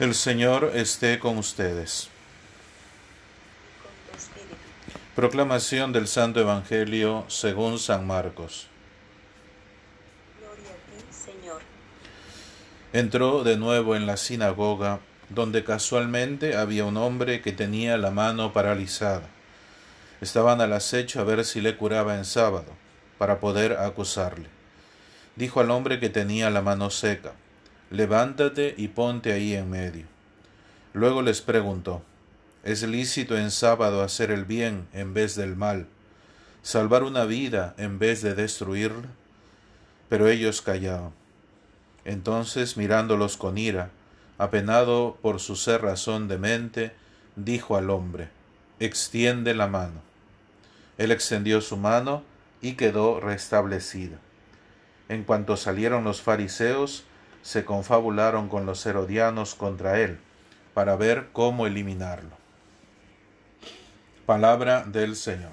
El Señor esté con ustedes. Proclamación del Santo Evangelio según San Marcos. Gloria a ti, Señor. Entró de nuevo en la sinagoga, donde casualmente había un hombre que tenía la mano paralizada. Estaban al acecho a ver si le curaba en sábado, para poder acusarle. Dijo al hombre que tenía la mano seca, levántate y ponte ahí en medio. Luego les preguntó, ¿es lícito en sábado hacer el bien en vez del mal, salvar una vida en vez de destruirla? Pero ellos callaban. Entonces, mirándolos con ira, apenado por su cerrazón de mente, dijo al hombre, extiende la mano. Él extendió su mano y quedó restablecida. En cuanto salieron los fariseos, se confabularon con los herodianos contra él, para ver cómo eliminarlo. Palabra del Señor.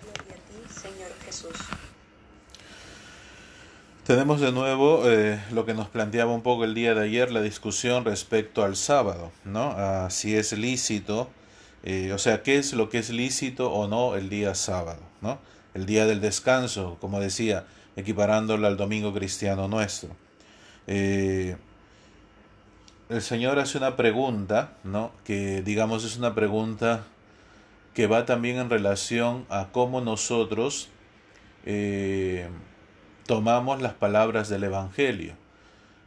Gloria a ti, Señor Jesús. Tenemos de nuevo eh, lo que nos planteaba un poco el día de ayer, la discusión respecto al sábado, ¿no? A si es lícito, eh, o sea, qué es lo que es lícito o no el día sábado, ¿no? El día del descanso, como decía, equiparándolo al domingo cristiano nuestro. Eh, el Señor hace una pregunta, ¿no? Que digamos es una pregunta que va también en relación a cómo nosotros eh, tomamos las palabras del Evangelio.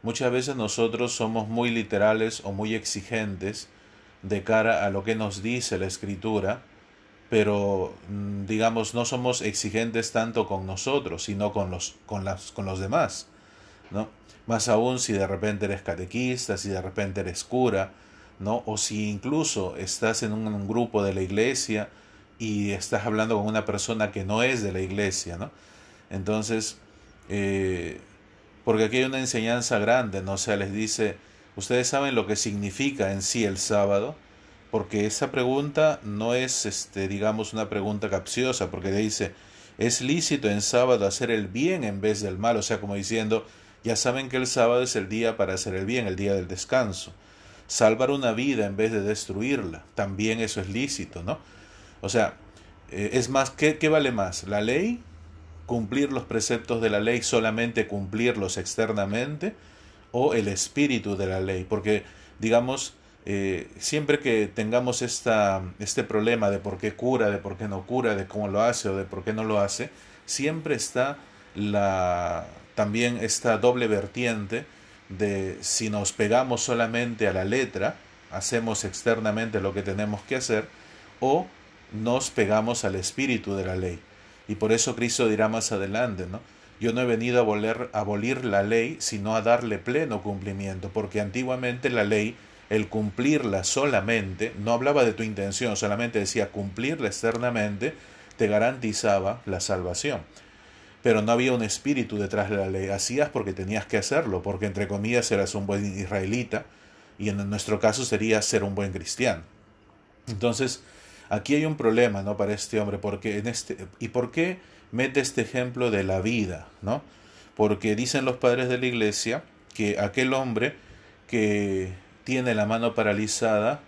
Muchas veces nosotros somos muy literales o muy exigentes de cara a lo que nos dice la Escritura, pero mm, digamos no somos exigentes tanto con nosotros, sino con los, con las, con los demás. ¿no? Más aún si de repente eres catequista, si de repente eres cura, ¿no? o si incluso estás en un, grupo de la iglesia y estás hablando con una persona que no es de la iglesia. ¿no? Entonces, eh, porque aquí hay una enseñanza grande, ¿no? O les dice, ustedes saben lo que significa en sí el sábado, porque esa pregunta no es, este, digamos, una pregunta capciosa, porque le dice, es lícito en sábado hacer el bien en vez del mal, o sea, como diciendo, ya saben que el sábado es el día para hacer el bien, el día del descanso. Salvar una vida en vez de destruirla, también eso es lícito, ¿no? O sea, eh, es más, ¿qué, ¿qué vale más? ¿La ley cumplir los preceptos de la ley, solamente cumplirlos externamente, o el espíritu de la ley. Porque, digamos, eh, siempre que tengamos esta, este problema de por qué cura, de por qué no cura, de cómo lo hace o de por qué no lo hace, siempre está la, también esta doble vertiente de si nos pegamos solamente a la letra, hacemos externamente lo que tenemos que hacer, o nos pegamos al espíritu de la ley. Y por eso Cristo dirá más adelante, ¿no? Yo no he venido a abolir, a abolir la ley, sino a darle pleno cumplimiento, porque antiguamente la ley, el cumplirla solamente, no hablaba de tu intención, solamente decía cumplirla externamente, te garantizaba la salvación. Pero no había un espíritu detrás de la ley, hacías porque tenías que hacerlo, porque entre comillas eras un buen israelita, y en nuestro caso sería ser un buen cristiano. Entonces, aquí hay un problema, ¿no? Para este hombre, porque en este y por qué mete este ejemplo de la vida, ¿no? Porque dicen los padres de la iglesia que aquel hombre que tiene la mano paralizada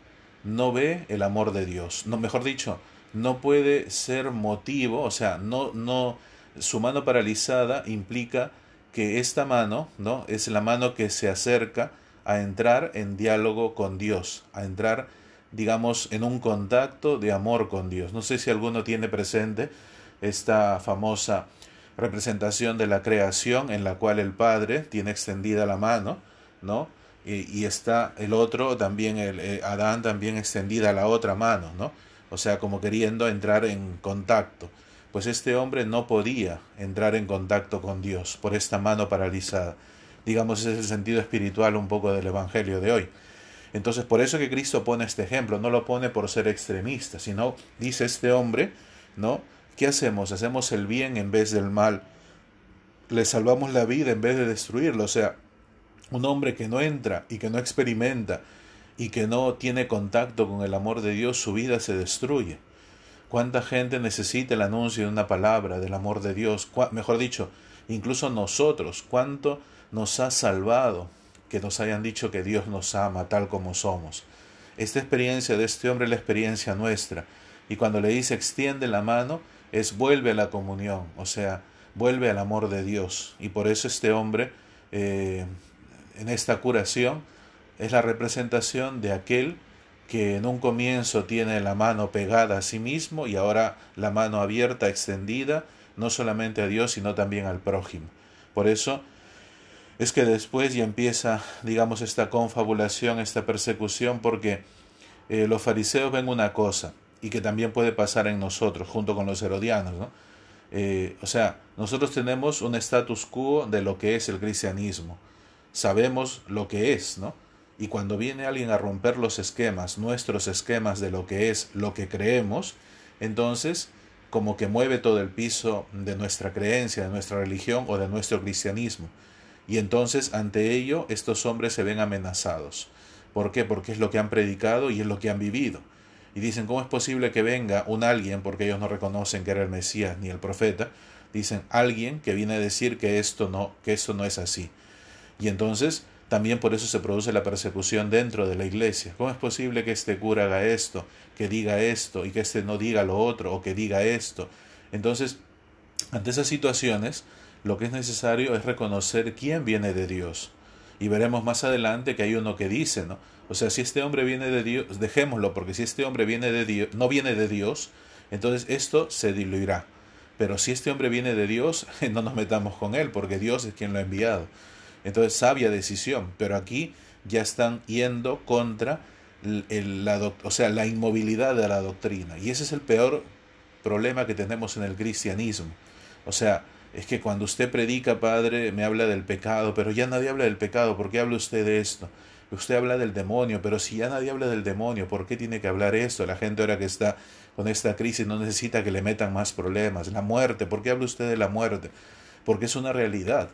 no ve el amor de Dios, no, mejor dicho, no puede ser motivo, o sea, no, no, su mano paralizada implica que esta mano, ¿no? Es la mano que se acerca a entrar en diálogo con Dios, a entrar digamos, en un contacto de amor con Dios. No sé si alguno tiene presente esta famosa representación de la creación en la cual el Padre tiene extendida la mano, ¿no? Y, está el otro también, el, el, Adán también extendida la otra mano, ¿no? O sea, como queriendo entrar en contacto. Pues este hombre no podía entrar en contacto con Dios por esta mano paralizada. Digamos, ese es el sentido espiritual un poco del Evangelio de hoy. Entonces, por eso que Cristo pone este ejemplo, no lo pone por ser extremista, sino dice este hombre, ¿no? ¿Qué hacemos? Hacemos el bien en vez del mal. Le salvamos la vida en vez de destruirlo. O sea, un hombre que no entra y que no experimenta y que no tiene contacto con el amor de Dios, su vida se destruye. ¿Cuánta gente necesita el anuncio de una palabra del amor de Dios? Mejor dicho, incluso nosotros, ¿cuánto nos ha salvado que nos hayan dicho que Dios nos ama tal como somos. Esta experiencia de este hombre es la experiencia nuestra. Y cuando le dice extiende la mano, es vuelve a la comunión, o sea, vuelve al amor de Dios. Y por eso este hombre, eh, en esta curación, es la representación de aquel que en un comienzo tiene la mano pegada a sí mismo y ahora la mano abierta, extendida, no solamente a Dios, sino también al prójimo. Por eso es que después ya empieza, digamos, esta confabulación, esta persecución, porque eh, los fariseos ven una cosa, y que también puede pasar en nosotros, junto con los herodianos, ¿no? Eh, o sea, nosotros tenemos un status quo de lo que es el cristianismo. Sabemos lo que es, ¿no? Y cuando viene alguien a romper los esquemas, nuestros esquemas de lo que es lo que creemos, entonces como que mueve todo el piso de nuestra creencia, de nuestra religión o de nuestro cristianismo. Y entonces ante ello estos hombres se ven amenazados. ¿Por qué? Porque es lo que han predicado y es lo que han vivido. Y dicen, ¿cómo es posible que venga un alguien, porque ellos no reconocen que era el Mesías ni el profeta? Dicen, alguien que viene a decir que esto no, que esto no es así. Y entonces también por eso se produce la persecución dentro de la iglesia. ¿Cómo es posible que este cura haga esto, que diga esto y que este no diga lo otro o que diga esto? Entonces, ante esas situaciones, lo que es necesario es reconocer quién viene de Dios. Y veremos más adelante que hay uno que dice, ¿no? O sea, si este hombre viene de Dios, dejémoslo, porque si este hombre viene de Dios, no viene de Dios, entonces esto se diluirá. Pero si este hombre viene de Dios, no nos metamos con él, porque Dios es quien lo ha enviado. Entonces, sabia decisión, pero aquí ya están yendo contra el, la, la inmovilidad de la doctrina. Y ese es el peor problema que tenemos en el cristianismo. O sea, es que cuando usted predica, Padre, me habla del pecado, pero ya nadie habla del pecado, ¿por qué habla usted de esto? Usted habla del demonio, pero si ya nadie habla del demonio, ¿por qué tiene que hablar esto? La gente ahora que está con esta crisis no necesita que le metan más problemas. La muerte, ¿por qué habla usted de la muerte? Porque es una realidad.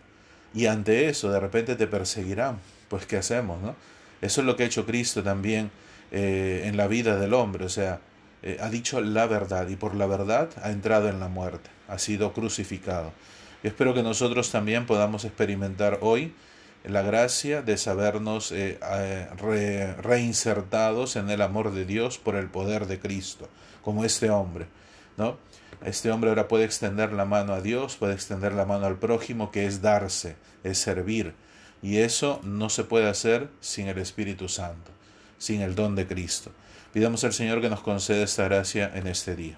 Y ante eso de repente te perseguirán. Pues ¿qué hacemos? No? Eso es lo que ha hecho Cristo también eh, en la vida del hombre. O sea, eh, ha dicho la verdad y por la verdad ha entrado en la muerte. Ha sido crucificado. Y espero que nosotros también podamos experimentar hoy la gracia de sabernos eh, reinsertados en el amor de Dios por el poder de Cristo, como este hombre, ¿no? Este hombre ahora puede extender la mano a Dios, puede extender la mano al prójimo, que es darse, es servir. Y eso no se puede hacer sin el Espíritu Santo, sin el don de Cristo. Pidamos al Señor que nos conceda esta gracia en este día.